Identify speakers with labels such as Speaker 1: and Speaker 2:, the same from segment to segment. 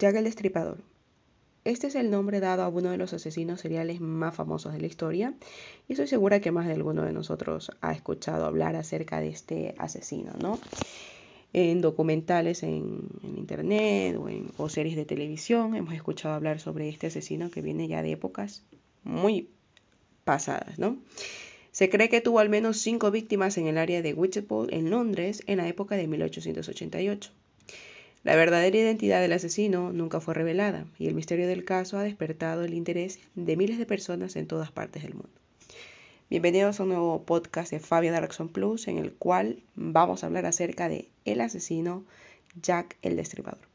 Speaker 1: Jack el Destripador. Este es el nombre dado a uno de los asesinos seriales más famosos de la historia y estoy segura que más de alguno de nosotros ha escuchado hablar acerca de este asesino, ¿no? En documentales en, internet o, en, o series de televisión hemos escuchado hablar sobre este asesino que viene ya de épocas muy pasadas, ¿no? Se cree que tuvo al menos cinco víctimas en el área de Whitechapel, en Londres, en la época de 1888. La verdadera identidad del asesino nunca fue revelada y el misterio del caso ha despertado el interés de miles de personas en todas partes del mundo. Bienvenidos a un nuevo podcast de Fabio Darkson Plus en el cual vamos a hablar acerca de el asesino Jack el Destripador.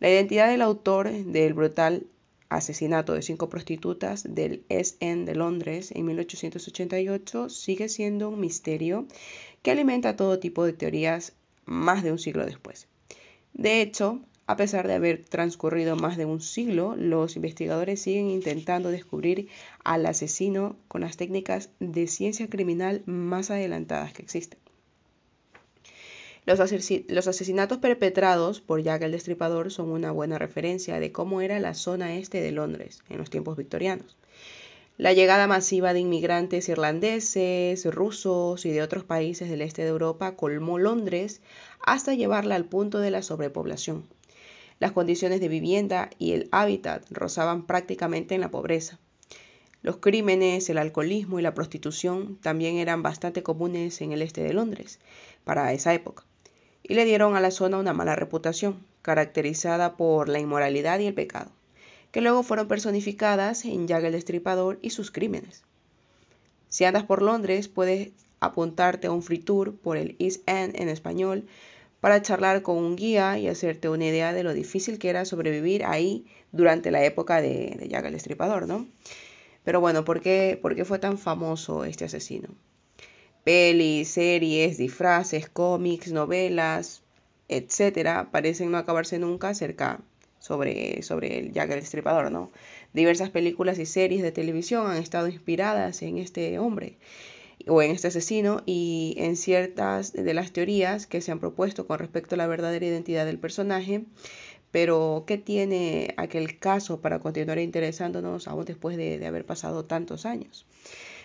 Speaker 1: La identidad del autor del brutal asesinato de cinco prostitutas del SN de Londres en 1888 sigue siendo un misterio que alimenta todo tipo de teorías más de un siglo después. De hecho, a pesar de haber transcurrido más de un siglo, los investigadores siguen intentando descubrir al asesino con las técnicas de ciencia criminal más adelantadas que existen. Los, asesinatos perpetrados por Jack el Destripador son una buena referencia de cómo era la zona este de Londres en los tiempos victorianos. La llegada masiva de inmigrantes irlandeses, rusos y de otros países del este de Europa colmó Londres hasta llevarla al punto de la sobrepoblación. Las condiciones de vivienda y el hábitat rozaban prácticamente en la pobreza. Los crímenes, el alcoholismo y la prostitución también eran bastante comunes en el este de Londres para esa época y le dieron a la zona una mala reputación, caracterizada por la inmoralidad y el pecado, que luego fueron personificadas en Jack el Destripador y sus crímenes. Si andas por Londres, puedes apuntarte a un free tour por el East End en español para charlar con un guía y hacerte una idea de lo difícil que era sobrevivir ahí durante la época de, de Jack el Destripador, ¿no? Pero bueno, ¿por qué, ¿por qué fue tan famoso este asesino? Pelis, series, disfraces, cómics, novelas, etcétera, parecen no acabarse nunca acerca sobre, sobre el Jack el Destripador, ¿no? Diversas películas y series de televisión han estado inspiradas en este hombre o en este asesino y en ciertas de las teorías que se han propuesto con respecto a la verdadera identidad del personaje. Pero, ¿qué tiene aquel caso para continuar interesándonos aún después de, de haber pasado tantos años?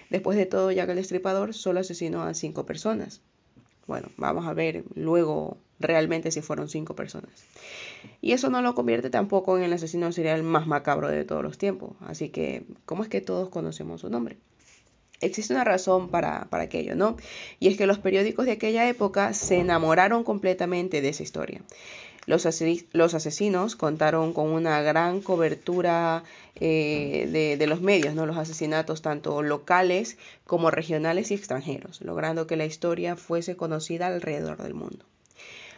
Speaker 1: Después de todo, Jack el Destripador solo asesinó a cinco personas. Bueno, vamos a ver luego realmente si fueron cinco personas. Y eso no lo convierte tampoco en el asesino serial más macabro de todos los tiempos. Así que, ¿cómo es que todos conocemos su nombre? Existe una razón para, para, aquello, ¿no? Y es que los periódicos de aquella época se enamoraron completamente de esa historia. Los, asesinos contaron con una gran cobertura eh, de, los medios, ¿no? los asesinatos tanto locales como regionales y extranjeros, logrando que la historia fuese conocida alrededor del mundo.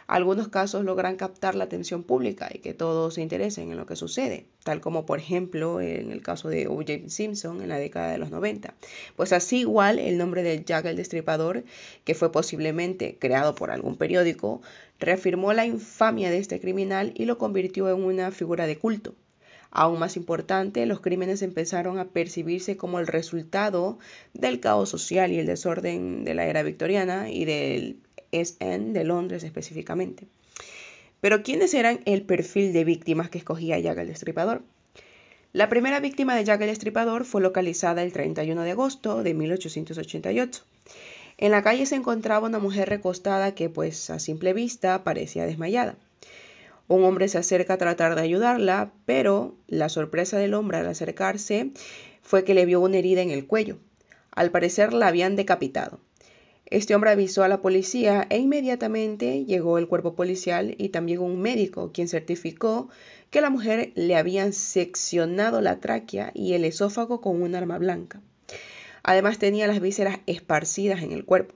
Speaker 1: Algunos casos logran captar la atención pública y que todos se interesen en lo que sucede, tal como por ejemplo en el caso de O.J. Simpson en la década de los 90. Pues así igual el nombre de Jack el Destripador, que fue posiblemente creado por algún periódico, reafirmó la infamia de este criminal y lo convirtió en una figura de culto. Aún más importante, los crímenes empezaron a percibirse como el resultado del caos social y el desorden de la era victoriana y del en de Londres específicamente. Pero ¿quiénes eran el perfil de víctimas que escogía Jack el Destripador? La primera víctima de Jack el Destripador fue localizada el 31 de agosto de 1888. En la calle se encontraba una mujer recostada que, pues, a simple vista parecía desmayada. Un hombre se acerca a tratar de ayudarla, pero la sorpresa del hombre al acercarse fue que le vio una herida en el cuello. Al parecer la habían decapitado. Este hombre avisó a la policía e inmediatamente llegó el cuerpo policial y también un médico, quien certificó que la mujer le habían seccionado la tráquea y el esófago con un arma blanca. Además tenía las vísceras esparcidas en el cuerpo.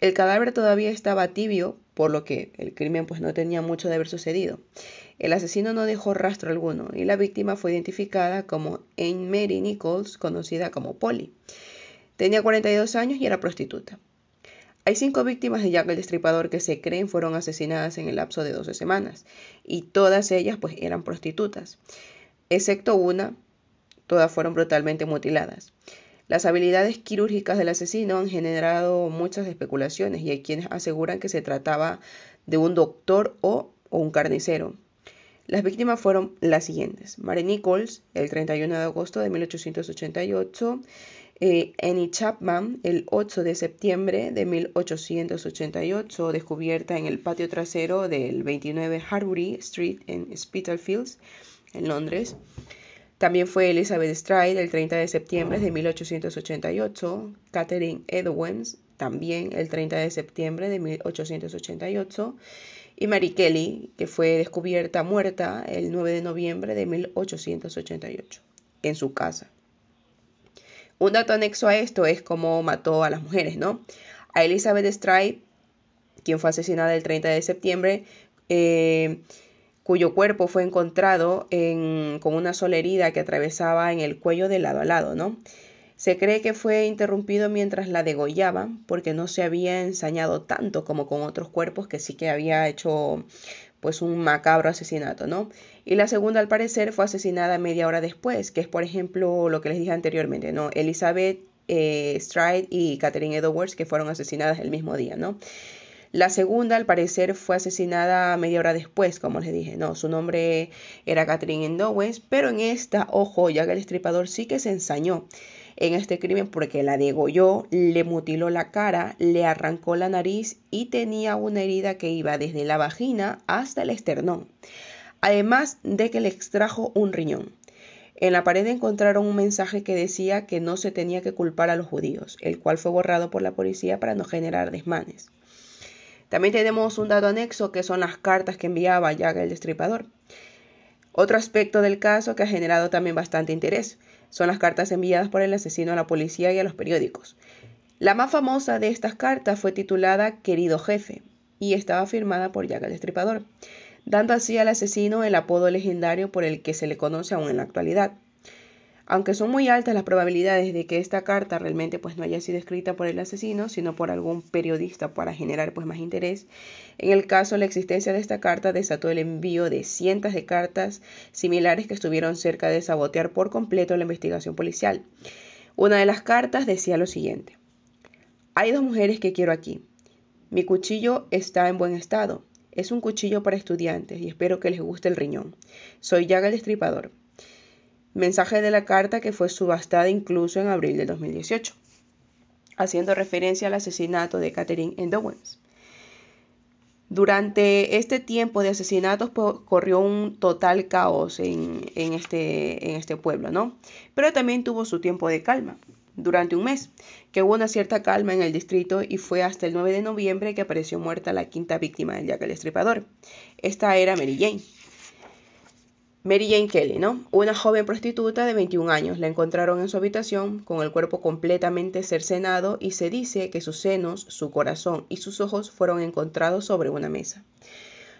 Speaker 1: El cadáver todavía estaba tibio, por lo que el crimen pues no tenía mucho de haber sucedido. El asesino no dejó rastro alguno y la víctima fue identificada como Anne Mary Nichols, conocida como Polly. Tenía 42 años y era prostituta. Hay cinco víctimas de Jack el Destripador que se creen fueron asesinadas en el lapso de 12 semanas, y todas ellas pues eran prostitutas, excepto una, todas fueron brutalmente mutiladas. Las habilidades quirúrgicas del asesino han generado muchas especulaciones y hay quienes aseguran que se trataba de un doctor o, un carnicero. Las víctimas fueron las siguientes. Mary Nichols, el 31 de agosto de 1888. Eh, Annie Chapman, el 8 de septiembre de 1888, descubierta en el patio trasero del 29 Harbury Street en Spitalfields, en Londres. También fue Elizabeth Stride el 30 de septiembre de 1888, Catherine Edwards también el 30 de septiembre de 1888 y Mary Kelly, que fue descubierta muerta el 9 de noviembre de 1888 en su casa. Un dato anexo a esto es cómo mató a las mujeres, ¿no? A Elizabeth Stride, quien fue asesinada el 30 de septiembre, eh, cuyo cuerpo fue encontrado con una sola herida que atravesaba en el cuello de lado a lado, ¿no? Se cree que fue interrumpido mientras la degollaban porque no se había ensañado tanto como con otros cuerpos que sí que había hecho pues un macabro asesinato, ¿no? Y la segunda al parecer fue asesinada media hora después, que es por ejemplo lo que les dije anteriormente, ¿no? Elizabeth eh, Stride y Catherine Edwards que fueron asesinadas el mismo día, ¿no? La segunda, al parecer, fue asesinada media hora después, como les dije, no, su nombre era Catherine Edwards, pero en esta, ojo, ya que el estripador sí que se ensañó en este crimen porque la degolló, le mutiló la cara, le arrancó la nariz y tenía una herida que iba desde la vagina hasta el esternón, además de que le extrajo un riñón. En la pared encontraron un mensaje que decía que no se tenía que culpar a los judíos, el cual fue borrado por la policía para no generar desmanes. También tenemos un dato anexo que son las cartas que enviaba Jack el Destripador. Otro aspecto del caso que ha generado también bastante interés son las cartas enviadas por el asesino a la policía y a los periódicos. La más famosa de estas cartas fue titulada Querido Jefe y estaba firmada por Jack el Destripador, dando así al asesino el apodo legendario por el que se le conoce aún en la actualidad. Aunque son muy altas las probabilidades de que esta carta realmente pues no haya sido escrita por el asesino, sino por algún periodista para generar pues más interés, en el caso la existencia de esta carta desató el envío de cientos de cartas similares que estuvieron cerca de sabotear por completo la investigación policial. Una de las cartas decía lo siguiente: Hay dos mujeres que quiero aquí. Mi cuchillo está en buen estado. Es un cuchillo para estudiantes y espero que les guste el riñón. Soy Yaga el Destripador. Mensaje de la carta que fue subastada incluso en abril de 2018, haciendo referencia al asesinato de Catherine Endowens. Durante este tiempo de asesinatos corrió un total caos en, este, en este pueblo, ¿no? Pero también tuvo su tiempo de calma, durante un mes, que hubo una cierta calma en el distrito y fue hasta el 9 de noviembre que apareció muerta la quinta víctima del Jack el Estripador. Esta era Mary Jane. Mary Jane Kelly, ¿no? Una joven prostituta de 21 años. La encontraron en su habitación con el cuerpo completamente cercenado y se dice que sus senos, su corazón y sus ojos fueron encontrados sobre una mesa.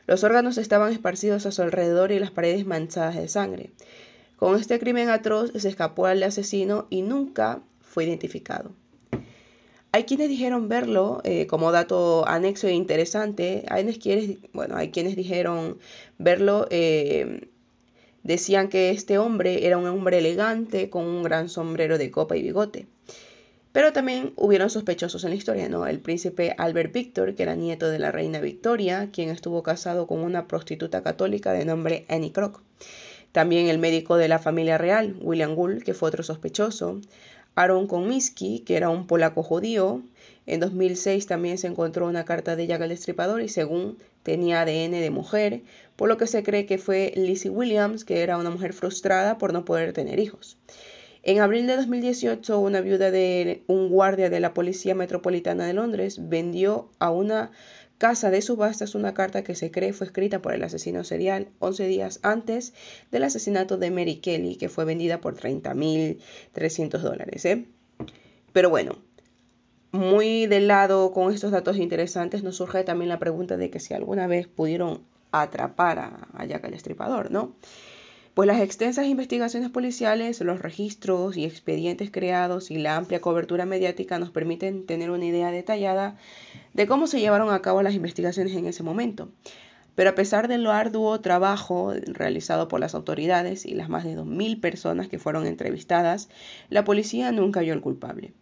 Speaker 1: Los órganos estaban esparcidos a su alrededor y las paredes manchadas de sangre. Con este crimen atroz se escapó al asesino y nunca fue identificado. Hay quienes dijeron verlo eh, como dato anexo e interesante. Hay quienes, dijeron verlo eh, Decían que este hombre era un hombre elegante con un gran sombrero de copa y bigote. Pero también hubieron sospechosos en la historia, ¿no? El príncipe Albert Victor, que era nieto de la reina Victoria, quien estuvo casado con una prostituta católica de nombre Annie Crock. También el médico de la familia real, William Gould, que fue otro sospechoso. Aaron Konmiski, que era un polaco judío. En 2006 también se encontró una carta de Jack el Destripador y según tenía ADN de mujer, por lo que se cree que fue Lizzie Williams, que era una mujer frustrada por no poder tener hijos. En abril de 2018, una viuda de un guardia de la Policía Metropolitana de Londres vendió a una casa de subastas una carta que se cree fue escrita por el asesino serial 11 días antes del asesinato de Mary Kelly, que fue vendida por 30.300 dólares. ¿eh? Pero bueno, muy del lado con estos datos interesantes nos surge también la pregunta de que si alguna vez pudieron atrapar a, Jack el Estripador, ¿no? Pues las extensas investigaciones policiales, los registros y expedientes creados y la amplia cobertura mediática nos permiten tener una idea detallada de cómo se llevaron a cabo las investigaciones en ese momento. Pero a pesar del arduo trabajo realizado por las autoridades y las más de 2.000 personas que fueron entrevistadas, la policía nunca halló el culpable.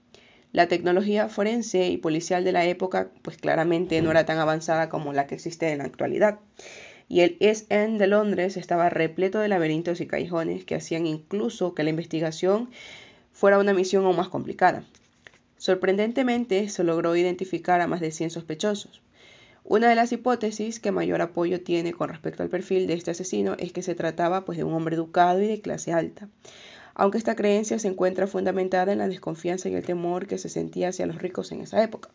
Speaker 1: La tecnología forense y policial de la época pues claramente no era tan avanzada como la que existe en la actualidad. Y el East End de Londres estaba repleto de laberintos y callejones que hacían incluso que la investigación fuera una misión aún más complicada. Sorprendentemente, se logró identificar a más de 100 sospechosos. Una de las hipótesis que mayor apoyo tiene con respecto al perfil de este asesino es que se trataba pues, de un hombre educado y de clase alta, aunque esta creencia se encuentra fundamentada en la desconfianza y el temor que se sentía hacia los ricos en esa época.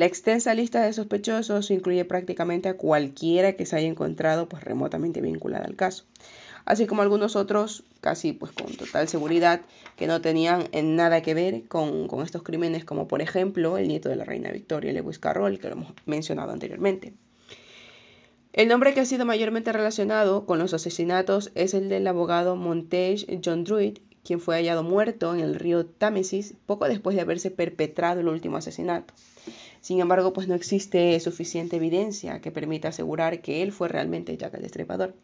Speaker 1: La extensa lista de sospechosos incluye prácticamente a cualquiera que se haya encontrado pues, remotamente vinculada al caso, así como algunos otros casi pues con total seguridad que no tenían nada que ver con, con estos crímenes, como por ejemplo el nieto de la reina Victoria, Lewis Carroll, que lo hemos mencionado anteriormente. El nombre que ha sido mayormente relacionado con los asesinatos es el del abogado Montage John Druid, quien fue hallado muerto en el río Támesis poco después de haberse perpetrado el último asesinato. Sin embargo, pues no existe suficiente evidencia que permita asegurar que él fue realmente Jack el Destripador.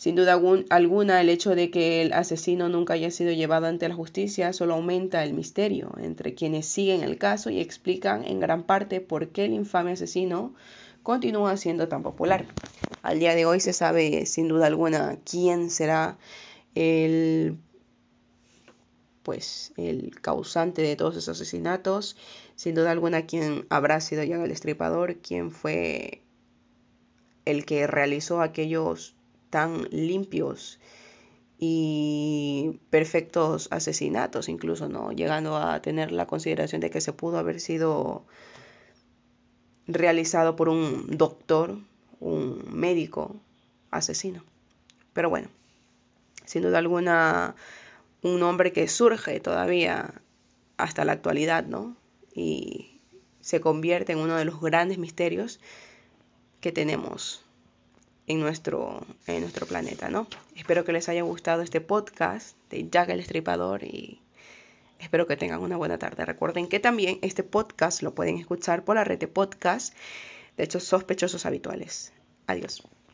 Speaker 1: Sin duda alguna, el hecho de que el asesino nunca haya sido llevado ante la justicia solo aumenta el misterio entre quienes siguen el caso y explican en gran parte por qué el infame asesino continúa siendo tan popular. Al día de hoy se sabe sin duda alguna quién será el pues el causante de todos esos asesinatos, sin duda alguna quién habrá sido ya el Destripador, quién fue el que realizó aquellos tan limpios y perfectos asesinatos, incluso, ¿no? Llegando a tener la consideración de que se pudo haber sido realizado por un doctor, un médico asesino. Pero bueno, sin duda alguna, un hombre que surge todavía hasta la actualidad, ¿no? Y se convierte en uno de los grandes misterios que tenemos en nuestro, en nuestro planeta, ¿no? Espero que les haya gustado este podcast de Jack el Estripador y espero que tengan una buena tarde. Recuerden que también este podcast lo pueden escuchar por la red de podcast de hechos sospechosos habituales. Adiós.